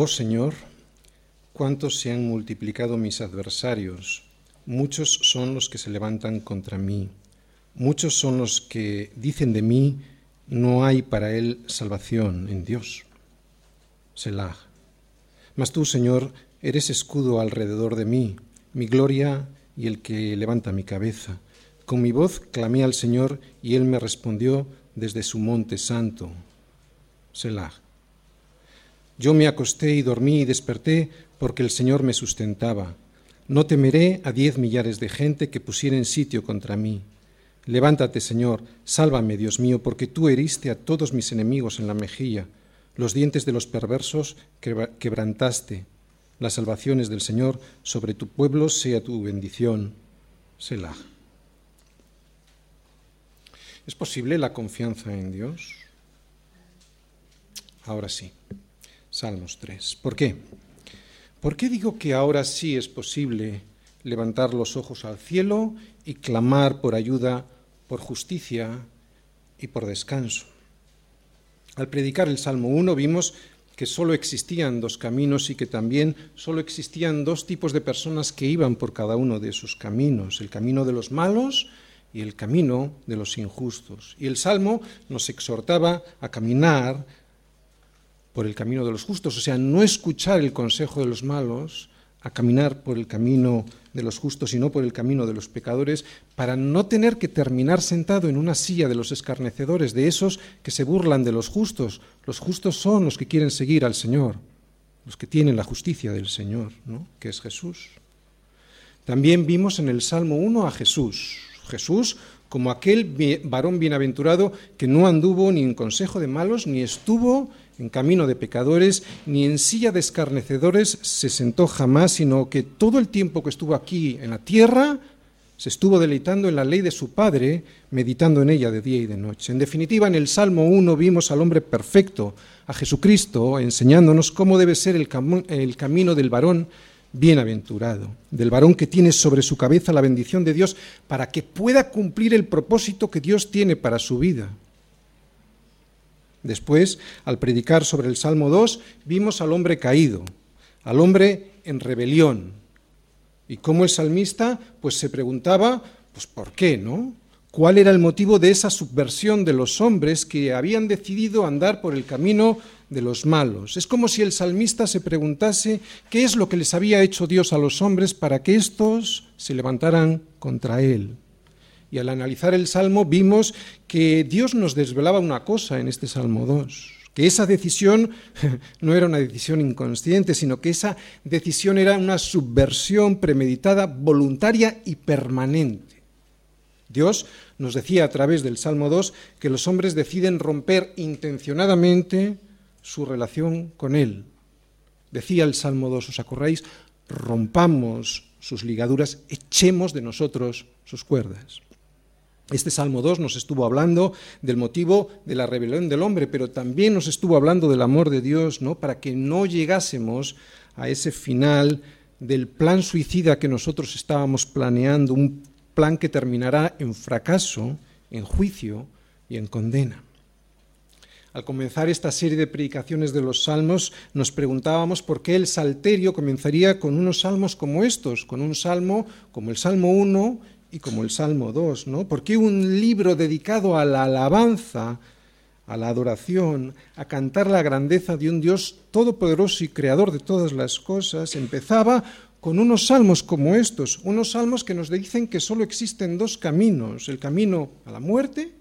Oh Señor, cuántos se han multiplicado mis adversarios, muchos son los que se levantan contra mí, muchos son los que dicen de mí, no hay para él salvación en Dios. Selah. Mas tú, Señor, eres escudo alrededor de mí, mi gloria y el que levanta mi cabeza. Con mi voz clamé al Señor y él me respondió desde su monte santo. Selah. Yo me acosté y dormí y desperté porque el Señor me sustentaba. No temeré a diez millares de gente que pusieren sitio contra mí. Levántate, Señor, sálvame, Dios mío, porque tú heriste a todos mis enemigos en la mejilla. Los dientes de los perversos quebrantaste. Las salvaciones del Señor sobre tu pueblo sea tu bendición. Selah. ¿Es posible la confianza en Dios? Ahora sí. Salmos 3. ¿Por qué? ¿Por qué digo que ahora sí es posible levantar los ojos al cielo y clamar por ayuda, por justicia y por descanso? Al predicar el Salmo 1 vimos que solo existían dos caminos y que también solo existían dos tipos de personas que iban por cada uno de esos caminos, el camino de los malos y el camino de los injustos. Y el Salmo nos exhortaba a caminar por el camino de los justos, o sea, no escuchar el consejo de los malos, a caminar por el camino de los justos y no por el camino de los pecadores, para no tener que terminar sentado en una silla de los escarnecedores, de esos que se burlan de los justos. Los justos son los que quieren seguir al Señor, los que tienen la justicia del Señor, ¿no? que es Jesús. También vimos en el Salmo 1 a Jesús, Jesús como aquel varón bienaventurado que no anduvo ni en consejo de malos, ni estuvo en camino de pecadores, ni en silla de escarnecedores se sentó jamás, sino que todo el tiempo que estuvo aquí en la tierra se estuvo deleitando en la ley de su Padre, meditando en ella de día y de noche. En definitiva, en el Salmo 1 vimos al hombre perfecto, a Jesucristo, enseñándonos cómo debe ser el, el camino del varón bienaventurado, del varón que tiene sobre su cabeza la bendición de Dios para que pueda cumplir el propósito que Dios tiene para su vida. Después, al predicar sobre el Salmo 2, vimos al hombre caído, al hombre en rebelión. Y cómo el salmista pues se preguntaba, pues ¿por qué, no? ¿Cuál era el motivo de esa subversión de los hombres que habían decidido andar por el camino de los malos? Es como si el salmista se preguntase qué es lo que les había hecho Dios a los hombres para que éstos se levantaran contra él. Y al analizar el Salmo vimos que Dios nos desvelaba una cosa en este Salmo 2, que esa decisión no era una decisión inconsciente, sino que esa decisión era una subversión premeditada, voluntaria y permanente. Dios nos decía a través del Salmo 2 que los hombres deciden romper intencionadamente su relación con Él. Decía el Salmo 2, ¿os acordáis? Rompamos sus ligaduras, echemos de nosotros sus cuerdas. Este Salmo 2 nos estuvo hablando del motivo de la rebelión del hombre, pero también nos estuvo hablando del amor de Dios, ¿no? Para que no llegásemos a ese final del plan suicida que nosotros estábamos planeando, un plan que terminará en fracaso, en juicio y en condena. Al comenzar esta serie de predicaciones de los salmos, nos preguntábamos por qué el salterio comenzaría con unos salmos como estos, con un salmo como el Salmo 1 y como el Salmo 2, ¿no? ¿Por qué un libro dedicado a la alabanza, a la adoración, a cantar la grandeza de un Dios todopoderoso y creador de todas las cosas, empezaba con unos salmos como estos, unos salmos que nos dicen que solo existen dos caminos, el camino a la muerte,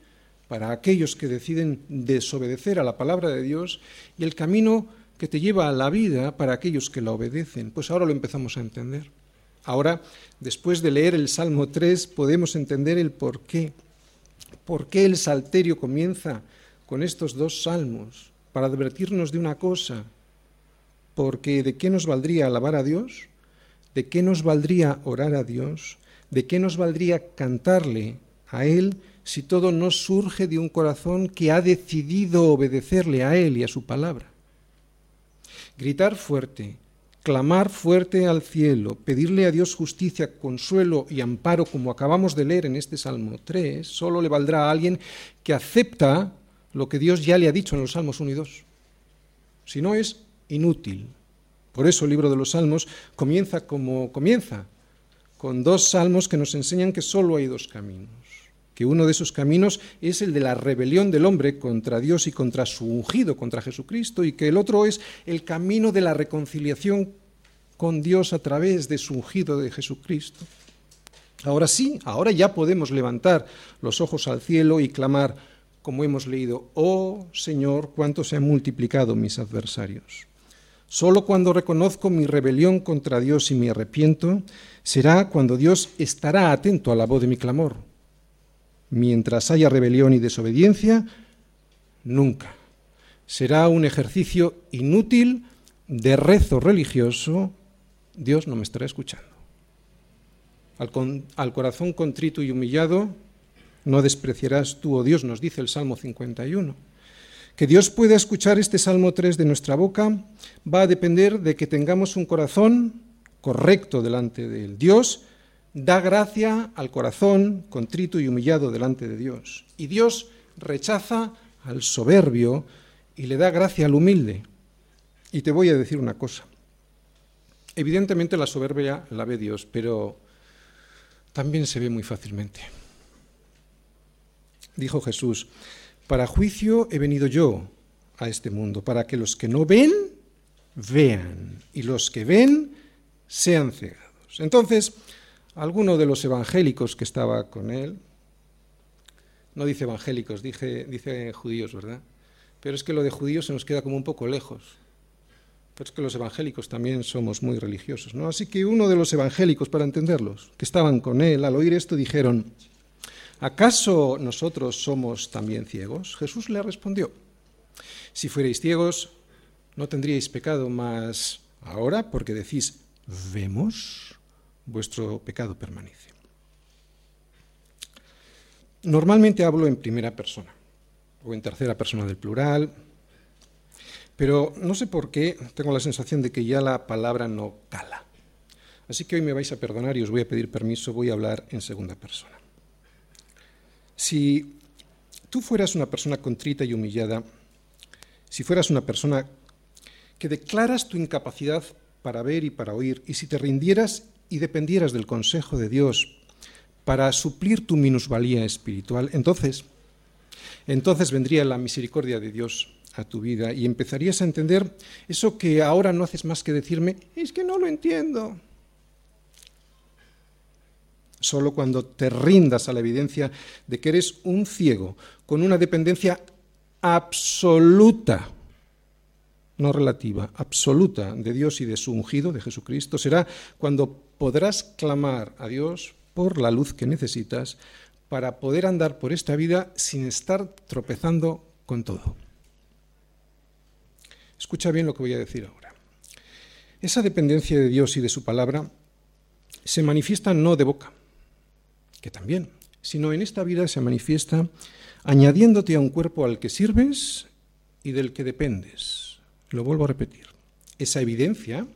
para aquellos que deciden desobedecer a la palabra de Dios, y el camino que te lleva a la vida para aquellos que la obedecen. Pues ahora lo empezamos a entender. Ahora, después de leer el Salmo 3, podemos entender el por qué. ¿Por qué el Salterio comienza con estos dos salmos? Para advertirnos de una cosa. Porque ¿de qué nos valdría alabar a Dios? ¿De qué nos valdría orar a Dios? ¿De qué nos valdría cantarle a Él si todo no surge de un corazón que ha decidido obedecerle a Él y a su palabra? Gritar fuerte, clamar fuerte al cielo, pedirle a Dios justicia, consuelo y amparo, como acabamos de leer en este Salmo 3, solo le valdrá a alguien que acepta lo que Dios ya le ha dicho en los Salmos 1 y 2. Si no es inútil, Por eso el libro de los Salmos comienza como comienza, con dos salmos que nos enseñan que solo hay dos caminos, que uno de esos caminos es el de la rebelión del hombre contra Dios y contra su ungido, contra Jesucristo, y que el otro es el camino de la reconciliación con Dios a través de su ungido de Jesucristo. Ahora sí, ahora ya podemos levantar los ojos al cielo y clamar, como hemos leído, oh Señor, cuánto se han multiplicado mis adversarios. Solo cuando reconozco mi rebelión contra Dios y me arrepiento, será cuando Dios estará atento a la voz de mi clamor. Mientras haya rebelión y desobediencia, nunca. Será un ejercicio inútil de rezo religioso, Dios no me estará escuchando. Al, corazón contrito y humillado no despreciarás tú, oh Dios, nos dice el Salmo 51. Que Dios pueda escuchar este Salmo 3 de nuestra boca va a depender de que tengamos un corazón correcto delante de él. Dios da gracia al corazón contrito y humillado delante de Dios. Y Dios rechaza al soberbio y le da gracia al humilde. Y te voy a decir una cosa. Evidentemente la soberbia la ve Dios, pero también se ve muy fácilmente. Dijo Jesús, para juicio he venido yo a este mundo, para que los que no ven, vean, y los que ven, sean cegados. Entonces, alguno de los evangélicos que estaba con él, no dice evangélicos, dice, dice judíos, ¿verdad? Pero es que lo de judíos se nos queda como un poco lejos. Pero es que los evangélicos también somos muy religiosos, ¿no? Así que uno de los evangélicos, para entenderlos, que estaban con él, al oír esto dijeron, ¿acaso nosotros somos también ciegos? Jesús le respondió, si fuerais ciegos, no tendríais pecado, mas ahora, porque decís, vemos, vuestro pecado permanece. Normalmente hablo en primera persona o en tercera persona del plural, pero no sé por qué tengo la sensación de que ya la palabra no cala. Así que hoy me vais a perdonar y os voy a pedir permiso, voy a hablar en segunda persona. Si tú fueras una persona contrita y humillada, si fueras una persona que declaras tu incapacidad para ver y para oír, y si te rindieras y dependieras del consejo de Dios para suplir tu minusvalía espiritual, entonces, entonces vendría la misericordia de Dios a tu vida y empezarías a entender eso que ahora no haces más que decirme, es que no lo entiendo. Solo cuando te rindas a la evidencia de que eres un ciego con una dependencia absoluta, no relativa, absoluta de Dios y de su ungido, de Jesucristo, será cuando podrás clamar a Dios por la luz que necesitas para poder andar por esta vida sin estar tropezando con todo. Escucha bien lo que voy a decir ahora. Esa dependencia de Dios y de su palabra se manifiesta no de boca, que también, sino en esta vida se manifiesta añadiéndote a un cuerpo al que sirves y del que dependes. Lo vuelvo a repetir. Esa evidencia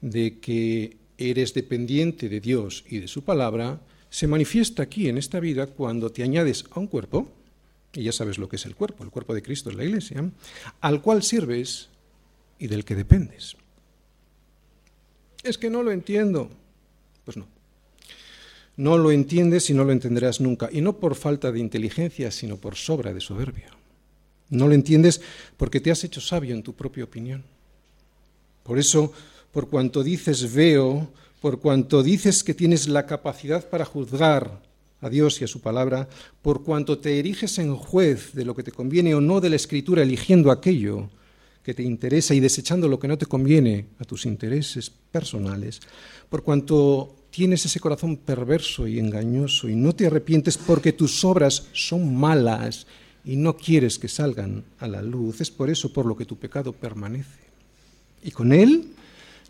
de que eres dependiente de Dios y de su palabra se manifiesta aquí en esta vida cuando te añades a un cuerpo, y ya sabes lo que es el cuerpo, el cuerpo de Cristo es la iglesia, al cual sirves y del que dependes. Es que no lo entiendo. Pues no. No lo entiendes y no lo entenderás nunca, y no por falta de inteligencia, sino por sobra de soberbia. No lo entiendes porque te has hecho sabio en tu propia opinión. Por eso, por cuanto dices veo, por cuanto dices que tienes la capacidad para juzgar a Dios y a su palabra, por cuanto te eriges en juez de lo que te conviene o no de la escritura, eligiendo aquello que te interesa y desechando lo que no te conviene a tus intereses personales, por cuanto tienes ese corazón perverso y engañoso y no te arrepientes porque tus obras son malas y no quieres que salgan a la luz, es por eso por lo que tu pecado permanece. Y con él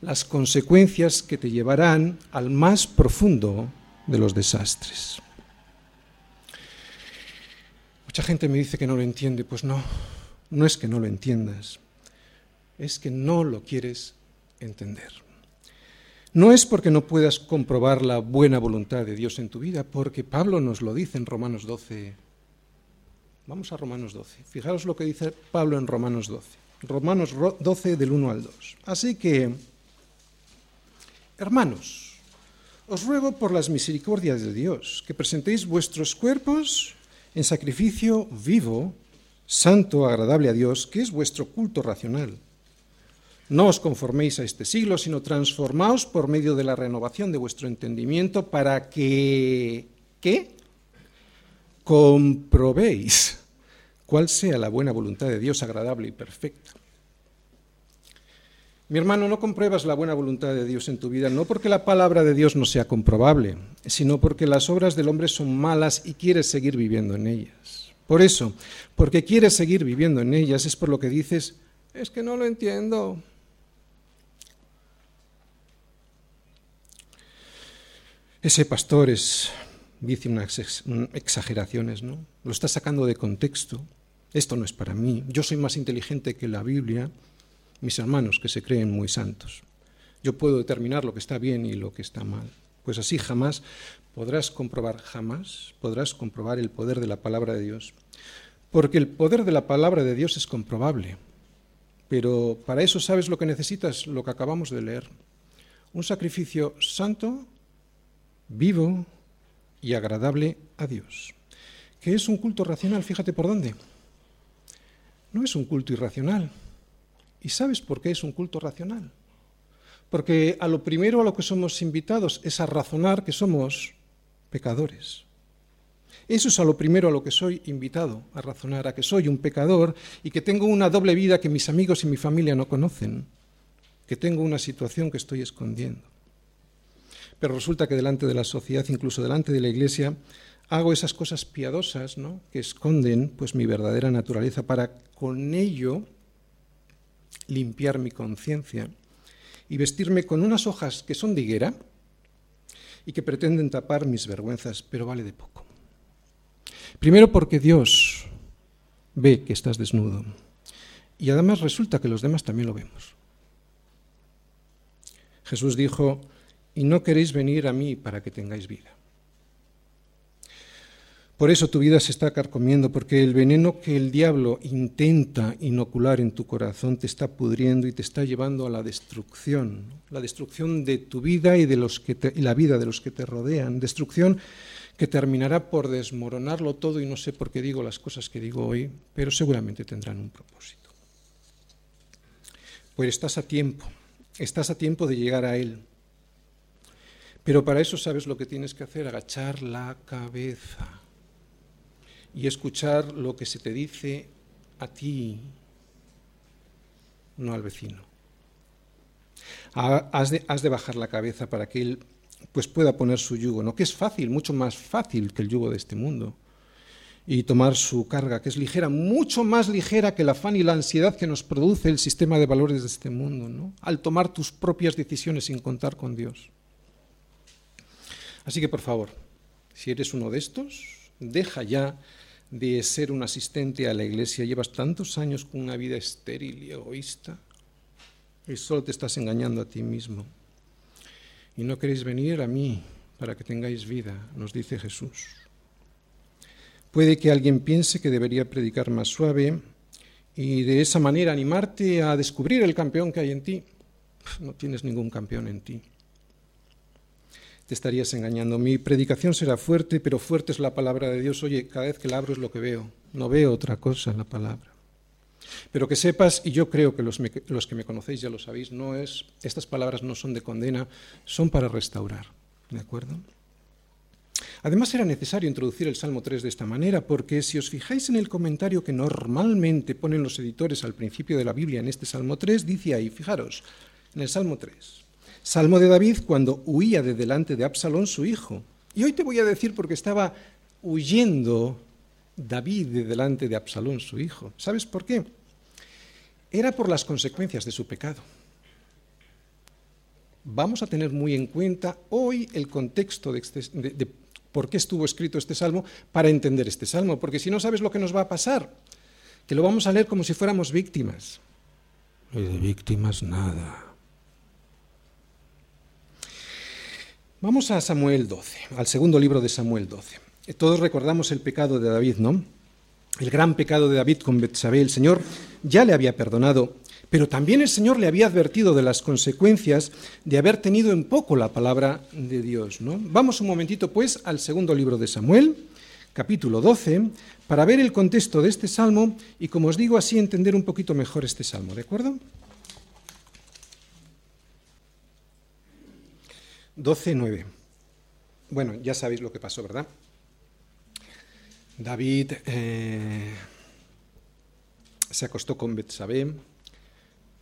las consecuencias que te llevarán al más profundo de los desastres. Mucha gente me dice que no lo entiende, pues no, no es que no lo entiendas, es que no lo quieres entender. No es porque no puedas comprobar la buena voluntad de Dios en tu vida, porque Pablo nos lo dice en Romanos 12. Vamos a Romanos 12. Fijaros lo que dice Pablo en Romanos 12. Romanos 12 del 1 al 2. Así que, hermanos, os ruego por las misericordias de Dios que presentéis vuestros cuerpos en sacrificio vivo, santo, agradable a Dios, que es vuestro culto racional. No os conforméis a este siglo, sino transformaos por medio de la renovación de vuestro entendimiento para que, ¿qué? Comprobéis cuál sea la buena voluntad de Dios agradable y perfecta. Mi hermano, no compruebas la buena voluntad de Dios en tu vida, no porque la palabra de Dios no sea comprobable, sino porque las obras del hombre son malas y quieres seguir viviendo en ellas. Por eso, porque quieres seguir viviendo en ellas, es por lo que dices, es que no lo entiendo. Ese pastor es, dice unas exageraciones, ¿no? Lo está sacando de contexto. Esto no es para mí. Yo soy más inteligente que la Biblia mis hermanos que se creen muy santos. Yo puedo determinar lo que está bien y lo que está mal. Pues así jamás podrás comprobar, jamás podrás comprobar el poder de la palabra de Dios. Porque el poder de la palabra de Dios es comprobable. Pero para eso sabes lo que necesitas, lo que acabamos de leer. Un sacrificio santo, vivo y agradable a Dios. ¿Qué es un culto racional? Fíjate por dónde. No es un culto irracional ¿Y sabes por qué es un culto racional? Porque a lo primero a lo que somos invitados es a razonar que somos pecadores. Eso es a lo primero a lo que soy invitado, a razonar, a que soy un pecador y que tengo una doble vida que mis amigos y mi familia no conocen, que tengo una situación que estoy escondiendo. Pero resulta que delante de la sociedad, incluso delante de la iglesia, hago esas cosas piadosas ¿no? que esconden pues, mi verdadera naturaleza para con ello limpiar mi conciencia y vestirme con unas hojas que son de higuera y que pretenden tapar mis vergüenzas, pero vale de poco. Primero porque Dios ve que estás desnudo y además resulta que los demás también lo vemos. Jesús dijo, y no queréis venir a mí para que tengáis vida. Por eso tu vida se está carcomiendo, porque el veneno que el diablo intenta inocular en tu corazón te está pudriendo y te está llevando a la destrucción, la destrucción de tu vida y de los que la vida de los que te rodean, destrucción que terminará por desmoronarlo todo y no sé por qué digo las cosas que digo hoy, pero seguramente tendrán un propósito. Pues estás a tiempo, estás a tiempo de llegar a él. Pero para eso sabes lo que tienes que hacer, agachar la cabeza y escuchar lo que se te dice a ti, no al vecino. Has de, bajar la cabeza para que él pues pueda poner su yugo, ¿no? que es fácil, mucho más fácil que el yugo de este mundo, y tomar su carga, que es ligera, mucho más ligera que el afán y la ansiedad que nos produce el sistema de valores de este mundo, ¿no? al tomar tus propias decisiones sin contar con Dios. Así que, por favor, si eres uno de estos, deja ya de ser un asistente a la iglesia. Llevas tantos años con una vida estéril y egoísta y solo te estás engañando a ti mismo. Y no queréis venir a mí para que tengáis vida, nos dice Jesús. Puede que alguien piense que debería predicar más suave y de esa manera animarte a descubrir el campeón que hay en ti. No tienes ningún campeón en ti te estarías engañando. Mi predicación será fuerte, pero fuerte es la palabra de Dios. Oye, cada vez que la abro es lo que veo. No veo otra cosa en la palabra. Pero que sepas, y yo creo que los, que me conocéis ya lo sabéis, no es, estas palabras no son de condena, son para restaurar. ¿De acuerdo? Además era necesario introducir el Salmo 3 de esta manera, porque si os fijáis en el comentario que normalmente ponen los editores al principio de la Biblia en este Salmo 3, dice ahí, fijaros, en el Salmo 3, Salmo de David cuando huía de delante de Absalón su hijo. Y hoy te voy a decir porque estaba huyendo David de delante de Absalón su hijo. ¿Sabes por qué? Era por las consecuencias de su pecado. Vamos a tener muy en cuenta hoy el contexto de, este, por qué estuvo escrito este salmo para entender este salmo, porque si no sabes lo que nos va a pasar, que lo vamos a leer como si fuéramos víctimas. Y de víctimas nada. Vamos a Samuel 12, al segundo libro de Samuel 12. Todos recordamos el pecado de David, ¿no? el gran pecado de David con Betsabé, el Señor ya le había perdonado, pero también el Señor le había advertido de las consecuencias de haber tenido en poco la palabra de Dios. ¿no? Vamos un momentito, pues, al segundo libro de Samuel, capítulo 12, para ver el contexto de este salmo y, como os digo, así entender un poquito mejor este salmo, ¿de acuerdo? 12.9. Bueno, ya sabéis lo que pasó, ¿verdad? David eh, se acostó con Betsabé,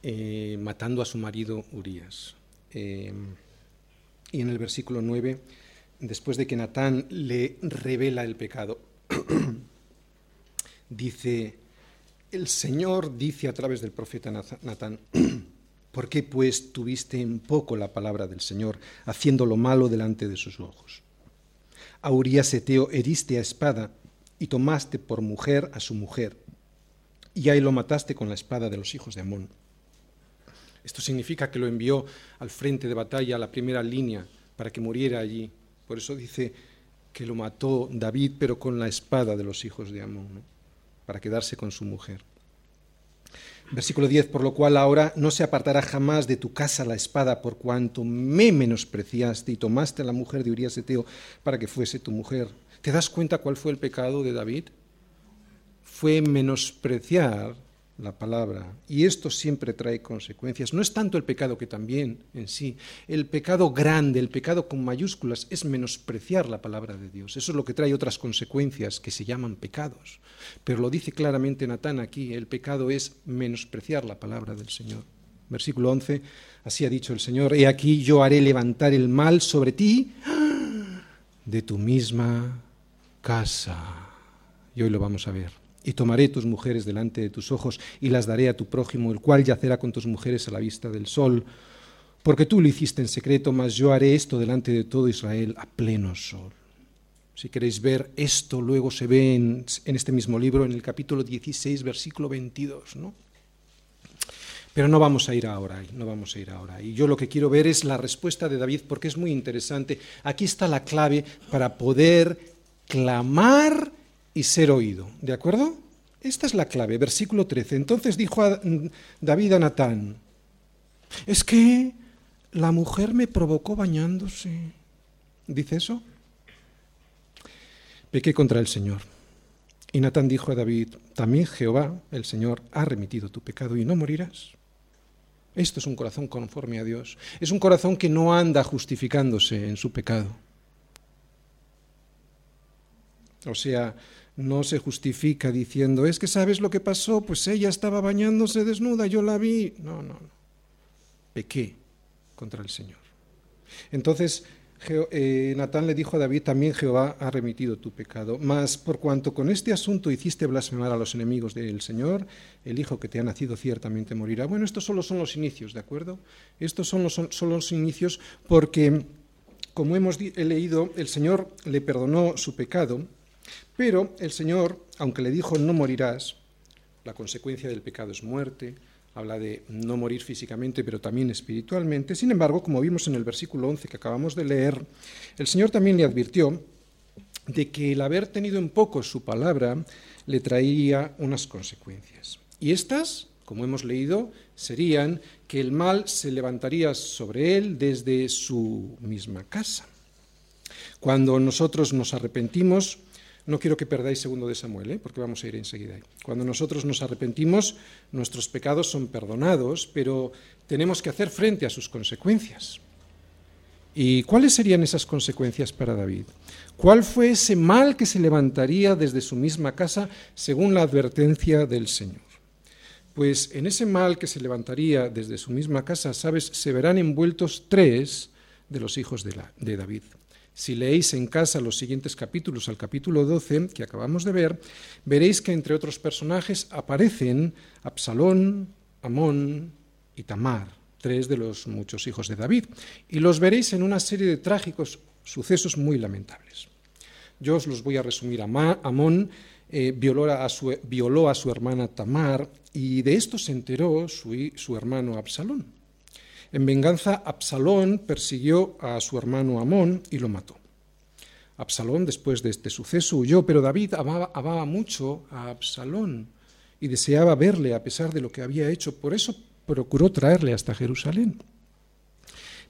eh, matando a su marido Urias. Eh, y en el versículo 9, después de que Natán le revela el pecado, dice, el Señor dice a través del profeta Natán, ¿por qué pues tuviste en poco la palabra del Señor, haciendo lo malo delante de sus ojos? A Urias Eteo heriste a espada y tomaste por mujer a su mujer, y ahí lo mataste con la espada de los hijos de Amón. Esto significa que lo envió al frente de batalla, a la primera línea, para que muriera allí. Por eso dice que lo mató David, pero con la espada de los hijos de Amón, para quedarse con su mujer. Versículo 10, por lo cual ahora no se apartará jamás de tu casa la espada, por cuanto me menospreciaste y tomaste a la mujer de Urias Eteo para que fuese tu mujer. ¿Te das cuenta cuál fue el pecado de David? Fue menospreciar la palabra. Y esto siempre trae consecuencias. No es tanto el pecado que también en sí. El pecado grande, el pecado con mayúsculas, es menospreciar la palabra de Dios. Eso es lo que trae otras consecuencias que se llaman pecados. Pero lo dice claramente Natán aquí, el pecado es menospreciar la palabra del Señor. Versículo 11, así ha dicho el Señor, he aquí yo haré levantar el mal sobre ti de tu misma casa. Y hoy lo vamos a ver. Y tomaré tus mujeres delante de tus ojos y las daré a tu prójimo, el cual yacerá con tus mujeres a la vista del sol. Porque tú lo hiciste en secreto, mas yo haré esto delante de todo Israel a pleno sol. Si queréis ver esto, luego se ve en, en este mismo libro, en el capítulo 16, versículo 22, ¿no? Pero no vamos a ir ahora ahí, no vamos a ir ahora. Y yo lo que quiero ver es la respuesta de David porque es muy interesante. Aquí está la clave para poder clamar y ser oído. ¿De acuerdo? Esta es la clave, versículo 13. Entonces dijo David a Natán, es que la mujer me provocó bañándose. ¿Dice eso? Pequé contra el Señor. Y Natán dijo a David, también Jehová, el Señor, ha remitido tu pecado y no morirás. Esto es un corazón conforme a Dios. Es un corazón que no anda justificándose en su pecado. O sea, no se justifica diciendo, es que sabes lo que pasó, pues ella estaba bañándose desnuda, yo la vi. No, no, no. Pequé contra el Señor. Entonces, eh, Natán le dijo a David, también Jehová ha remitido tu pecado, mas por cuanto con este asunto hiciste blasfemar a los enemigos del Señor, el hijo que te ha nacido ciertamente morirá. Bueno, estos solo son los inicios, ¿de acuerdo? Estos son los, son los inicios porque, como hemos leído, el Señor le perdonó su pecado, pero el Señor, aunque le dijo no morirás, la consecuencia del pecado es muerte, habla de no morir físicamente, pero también espiritualmente. Sin embargo, como vimos en el versículo 11 que acabamos de leer, el Señor también le advirtió de que el haber tenido en poco su palabra le traía unas consecuencias. Y estas, como hemos leído, serían que el mal se levantaría sobre él desde su misma casa. Cuando nosotros nos arrepentimos, no quiero que perdáis segundo de Samuel, ¿eh? porque vamos a ir enseguida. Cuando nosotros nos arrepentimos, nuestros pecados son perdonados, pero tenemos que hacer frente a sus consecuencias. ¿Y cuáles serían esas consecuencias para David? ¿Cuál fue ese mal que se levantaría desde su misma casa según la advertencia del Señor? Pues en ese mal que se levantaría desde su misma casa, sabes, se verán envueltos tres de los hijos de David. Si leéis en casa los siguientes capítulos, al capítulo 12 que acabamos de ver, veréis que entre otros personajes aparecen Absalón, Amón y Tamar, tres de los muchos hijos de David, y los veréis en una serie de trágicos sucesos muy lamentables. Yo os los voy a resumir. Amón eh, violó, a su, violó, a su, hermana Tamar y de esto se enteró su, su hermano Absalón. En venganza, Absalón persiguió a su hermano Amón y lo mató. Absalón, después de este suceso, huyó, pero David amaba, mucho a Absalón y deseaba verle a pesar de lo que había hecho. Por eso procuró traerle hasta Jerusalén.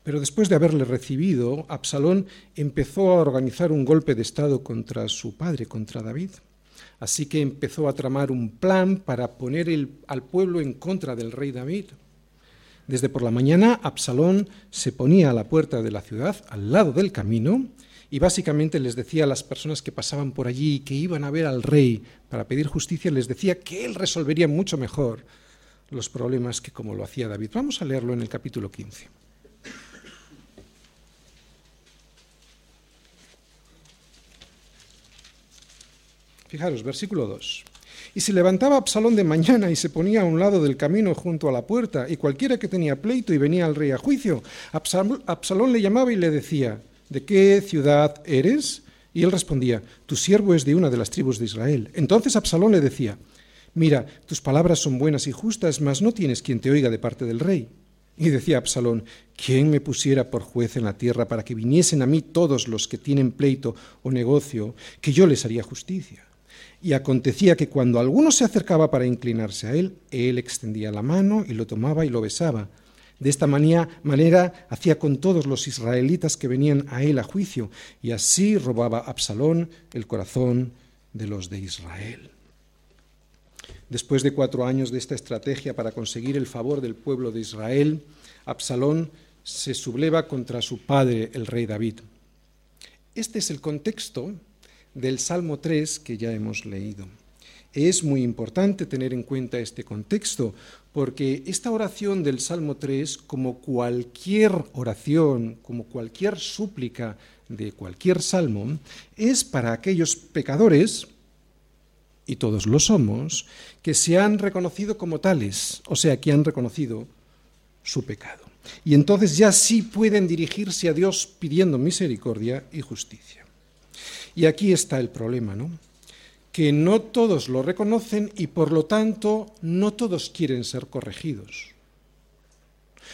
Pero después de haberle recibido, Absalón empezó a organizar un golpe de Estado contra su padre, contra David. Así que empezó a tramar un plan para poner al pueblo en contra del rey David. Desde por la mañana, Absalón se ponía a la puerta de la ciudad, al lado del camino, y básicamente les decía a las personas que pasaban por allí y que iban a ver al rey para pedir justicia, les decía que él resolvería mucho mejor los problemas que como lo hacía David. Vamos a leerlo en el capítulo 15. Fijaros, versículo 2. Y se levantaba Absalón de mañana y se ponía a un lado del camino junto a la puerta, y cualquiera que tenía pleito y venía al rey a juicio, Absalón le llamaba y le decía, ¿de qué ciudad eres? Y él respondía, tu siervo es de una de las tribus de Israel. Entonces Absalón le decía, mira, tus palabras son buenas y justas, mas no tienes quien te oiga de parte del rey. Y decía Absalón, ¿quién me pusiera por juez en la tierra para que viniesen a mí todos los que tienen pleito o negocio, que yo les haría justicia? Y acontecía que cuando alguno se acercaba para inclinarse a él, él extendía la mano y lo tomaba y lo besaba. De esta manera hacía con todos los israelitas que venían a él a juicio, y así robaba Absalón el corazón de los de Israel. Después de cuatro años de esta estrategia para conseguir el favor del pueblo de Israel, Absalón se subleva contra su padre, el rey David. Este es el contexto del Salmo 3 que ya hemos leído. Es muy importante tener en cuenta este contexto, porque esta oración del Salmo 3, como cualquier oración, como cualquier súplica de cualquier salmo, es para aquellos pecadores, y todos lo somos, que se han reconocido como tales, o sea, que han reconocido su pecado. Y entonces ya sí pueden dirigirse a Dios pidiendo misericordia y justicia. Y aquí está el problema, ¿no? Que no todos lo reconocen y por lo tanto no todos quieren ser corregidos.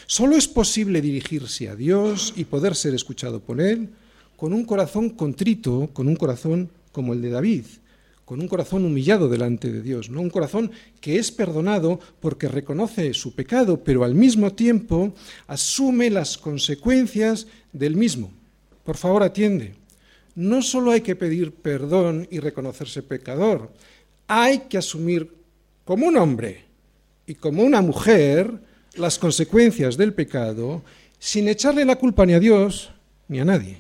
Solo es posible dirigirse a Dios y poder ser escuchado por Él con un corazón contrito, con un corazón como el de David, con un corazón humillado delante de Dios, ¿no? Un corazón que es perdonado porque reconoce su pecado, pero al mismo tiempo asume las consecuencias del mismo. Por favor, atiende no solo hay que pedir perdón y reconocerse pecador, hay que asumir como un hombre y como una mujer las consecuencias del pecado sin echarle la culpa ni a Dios ni a nadie.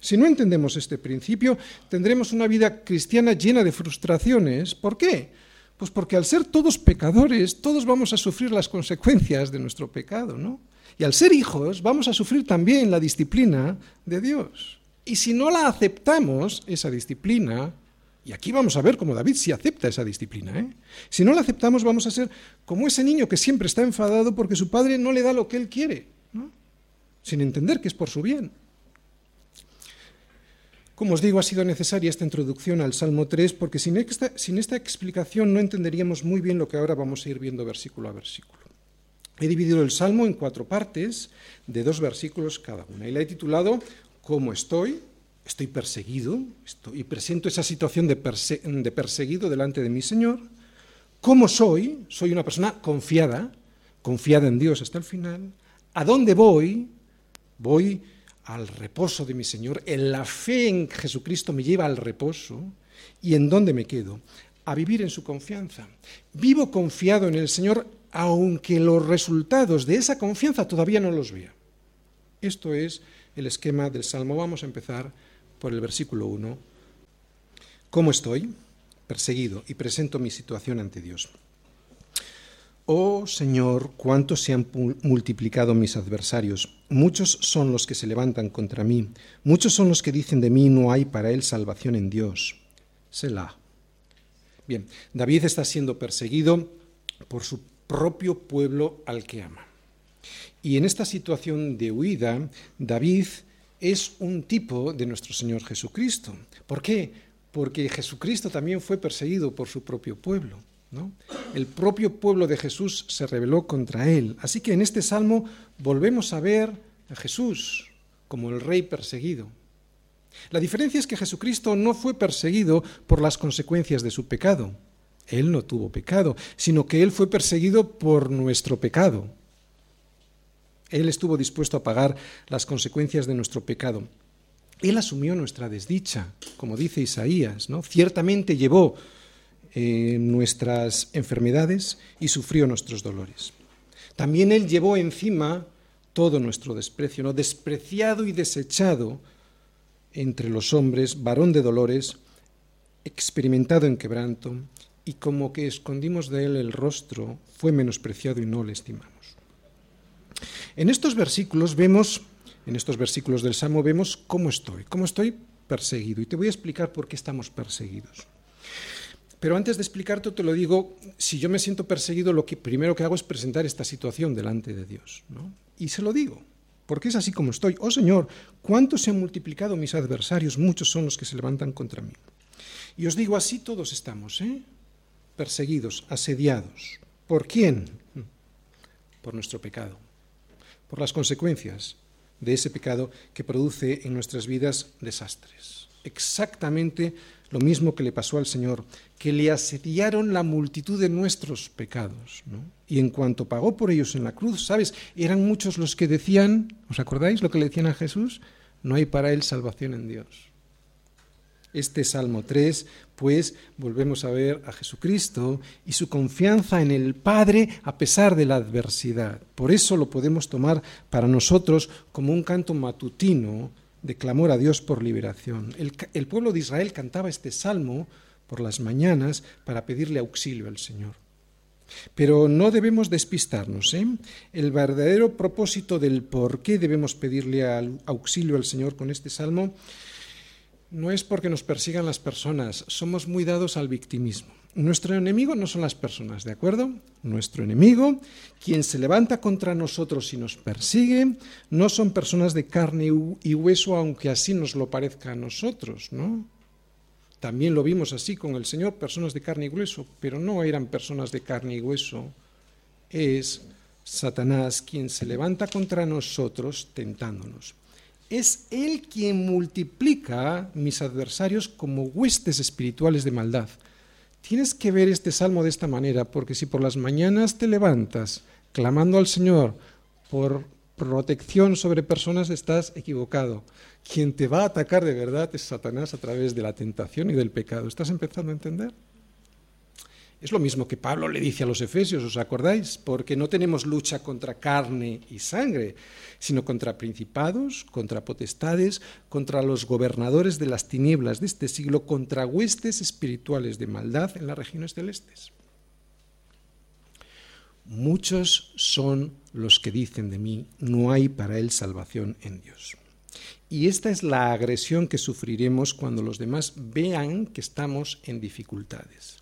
Si no entendemos este principio, tendremos una vida cristiana llena de frustraciones. ¿Por qué? Pues porque al ser todos pecadores, todos vamos a sufrir las consecuencias de nuestro pecado, ¿no? Y al ser hijos, vamos a sufrir también la disciplina de Dios. Y si no la aceptamos, esa disciplina, y aquí vamos a ver cómo David sí acepta esa disciplina, ¿eh? si no la aceptamos vamos a ser como ese niño que siempre está enfadado porque su padre no le da lo que él quiere, sin entender que es por su bien. Como os digo, ha sido necesaria esta introducción al Salmo 3 porque sin esta, sin esta explicación no entenderíamos muy bien lo que ahora vamos a ir viendo versículo a versículo. He dividido el Salmo en cuatro partes de dos versículos cada una y la he titulado cómo estoy, estoy perseguido, y presento esa situación de, de perseguido delante de mi Señor, cómo soy, soy una persona confiada, confiada en Dios hasta el final, a dónde voy, voy al reposo de mi Señor, en la fe en Jesucristo me lleva al reposo, y en dónde me quedo, a vivir en su confianza. Vivo confiado en el Señor, aunque los resultados de esa confianza todavía no los vea. Esto es el esquema del Salmo. Vamos a empezar por el versículo 1. ¿Cómo estoy? Perseguido y presento mi situación ante Dios. Oh Señor, cuánto se han multiplicado mis adversarios. Muchos son los que se levantan contra mí. Muchos son los que dicen de mí, no hay para él salvación en Dios. Selah. Bien, David está siendo perseguido por su propio pueblo al que ama. Y en esta situación de huida, David es un tipo de nuestro Señor Jesucristo. ¿Por qué? Porque Jesucristo también fue perseguido por su propio pueblo. El propio pueblo de Jesús se rebeló contra él. Así que en este salmo volvemos a ver a Jesús como el rey perseguido. La diferencia es que Jesucristo no fue perseguido por las consecuencias de su pecado. Él no tuvo pecado, sino que Él fue perseguido por nuestro pecado. Él estuvo dispuesto a pagar las consecuencias de nuestro pecado. Él asumió nuestra desdicha, como dice Isaías, ¿no? Ciertamente llevó eh, nuestras enfermedades y sufrió nuestros dolores. También Él llevó encima todo nuestro desprecio, ¿no? despreciado y desechado entre los hombres, varón de dolores, experimentado en quebranto, y como que escondimos de él el rostro, fue menospreciado y no le estimamos. En estos versículos vemos, en estos versículos del Salmo vemos cómo estoy, cómo estoy perseguido, y te voy a explicar por qué estamos perseguidos. Pero antes de explicarte, te lo digo, si yo me siento perseguido, lo que primero que hago es presentar esta situación delante de Dios. ¿no? Y se lo digo, porque es así como estoy. Oh Señor, ¿cuántos se han multiplicado mis adversarios? Muchos son los que se levantan contra mí. Y os digo, así todos estamos, ¿eh? perseguidos, asediados. ¿Por quién? Por nuestro pecado, por las consecuencias de ese pecado que produce en nuestras vidas desastres. Exactamente lo mismo que le pasó al Señor, que le asediaron la multitud de nuestros pecados. Y en cuanto pagó por ellos en la cruz, ¿sabes? Eran muchos los que decían, ¿os acordáis lo que le decían a Jesús? No hay para él salvación en Dios. Este Salmo 3, pues volvemos a ver a Jesucristo y su confianza en el Padre a pesar de la adversidad. Por eso lo podemos tomar para nosotros como un canto matutino de clamor a Dios por liberación. El, pueblo de Israel cantaba este salmo por las mañanas para pedirle auxilio al Señor. Pero no debemos despistarnos. ¿eh? El verdadero propósito del por qué debemos pedirle auxilio al Señor con este salmo no es porque nos persigan las personas, somos muy dados al victimismo. Nuestro enemigo no son las personas, ¿de acuerdo? Nuestro enemigo, quien se levanta contra nosotros y nos persigue, no son personas de carne y hueso, aunque así nos lo parezca a nosotros, ¿no? También lo vimos así con el Señor, personas de carne y hueso, pero no eran personas de carne y hueso. Es Satanás quien se levanta contra nosotros tentándonos. Es Él quien multiplica mis adversarios como huestes espirituales de maldad. Tienes que ver este salmo de esta manera, porque si por las mañanas te levantas clamando al Señor por protección sobre personas, estás equivocado. Quien te va a atacar de verdad es Satanás a través de la tentación y del pecado. ¿Estás empezando a entender? Es lo mismo que Pablo le dice a los efesios, ¿os acordáis? Porque no tenemos lucha contra carne y sangre, sino contra principados, contra potestades, contra los gobernadores de las tinieblas de este siglo, contra huestes espirituales de maldad en las regiones celestes. Muchos son los que dicen de mí, no hay para él salvación en Dios. Y esta es la agresión que sufriremos cuando los demás vean que estamos en dificultades.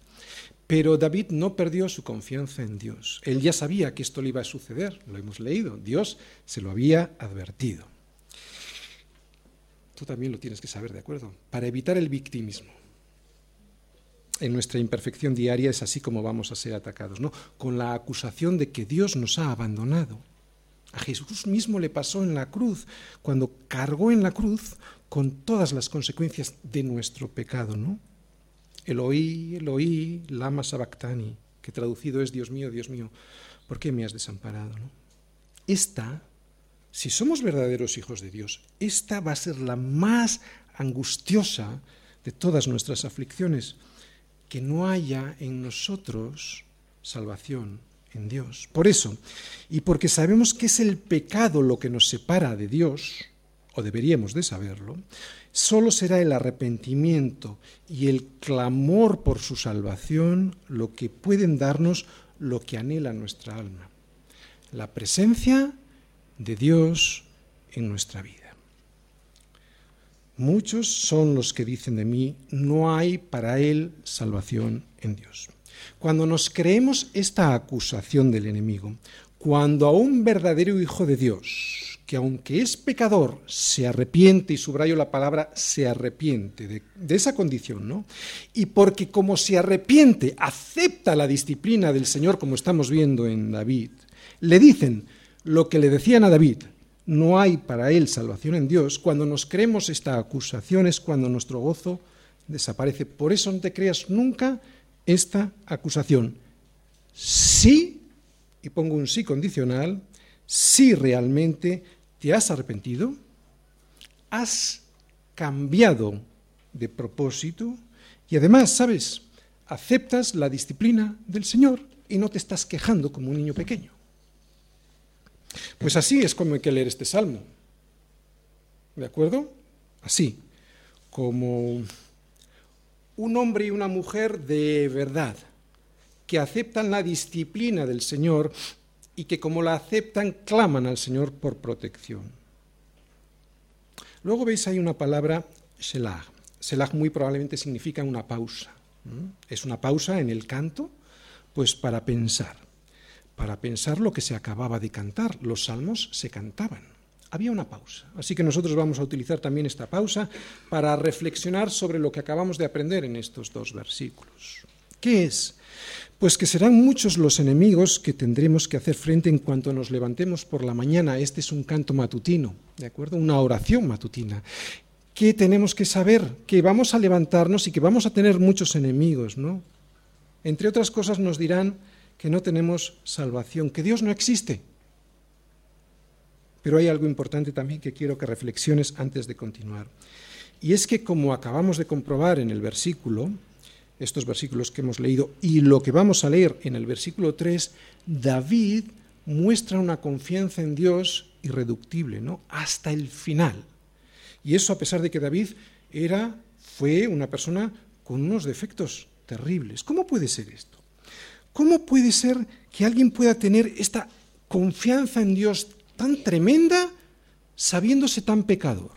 Pero David no perdió su confianza en Dios. Él ya sabía que esto le iba a suceder, lo hemos leído, Dios se lo había advertido. Tú también lo tienes que saber, ¿de acuerdo? Para evitar el victimismo. En nuestra imperfección diaria es así como vamos a ser atacados, ¿no? Con la acusación de que Dios nos ha abandonado. A Jesús mismo le pasó en la cruz, cuando cargó en la cruz con todas las consecuencias de nuestro pecado, ¿no? Eloí, Eloí, lama sabactani, que traducido es Dios mío, Dios mío, ¿por qué me has desamparado? Esta, si somos verdaderos hijos de Dios, esta va a ser la más angustiosa de todas nuestras aflicciones, que no haya en nosotros salvación en Dios. Por eso, y porque sabemos que es el pecado lo que nos separa de Dios, o deberíamos de saberlo, Solo será el arrepentimiento y el clamor por su salvación lo que pueden darnos lo que anhela nuestra alma, la presencia de Dios en nuestra vida. Muchos son los que dicen de mí, no hay para él salvación en Dios. Cuando nos creemos esta acusación del enemigo, cuando a un verdadero hijo de Dios, que aunque es pecador, se arrepiente, y subrayo la palabra se arrepiente de, esa condición, ¿no? Y porque como se arrepiente, acepta la disciplina del Señor, como estamos viendo en David, le dicen lo que le decían a David, no hay para él salvación en Dios, cuando nos creemos esta acusación es cuando nuestro gozo desaparece. Por eso no te creas nunca esta acusación. Sí, y pongo un sí condicional, si realmente te has arrepentido, has cambiado de propósito y además, ¿sabes? Aceptas la disciplina del Señor y no te estás quejando como un niño pequeño. Pues así es como hay que leer este salmo. ¿De acuerdo? Así, como un hombre y una mujer de verdad, que aceptan la disciplina del Señor y que como la aceptan claman al Señor por protección. Luego veis ahí una palabra, selah. Selah muy probablemente significa una pausa. Es una pausa en el canto, pues para pensar, para pensar lo que se acababa de cantar. Los salmos se cantaban. Había una pausa. Así que nosotros vamos a utilizar también esta pausa para reflexionar sobre lo que acabamos de aprender en estos dos versículos. ¿Qué es? Pues que serán muchos los enemigos que tendremos que hacer frente en cuanto nos levantemos por la mañana. Este es un canto matutino, ¿de acuerdo? Una oración matutina. Que tenemos que saber que vamos a levantarnos y que vamos a tener muchos enemigos, ¿no? Entre otras cosas nos dirán que no tenemos salvación, que Dios no existe. Pero hay algo importante también que quiero que reflexiones antes de continuar. Y es que como acabamos de comprobar en el versículo, estos versículos que hemos leído y lo que vamos a leer en el versículo 3, David muestra una confianza en Dios irreductible, ¿no? Hasta el final. Y eso a pesar de que David era fue una persona con unos defectos terribles. ¿Cómo puede ser esto? ¿Cómo puede ser que alguien pueda tener esta confianza en Dios tan tremenda sabiéndose tan pecador?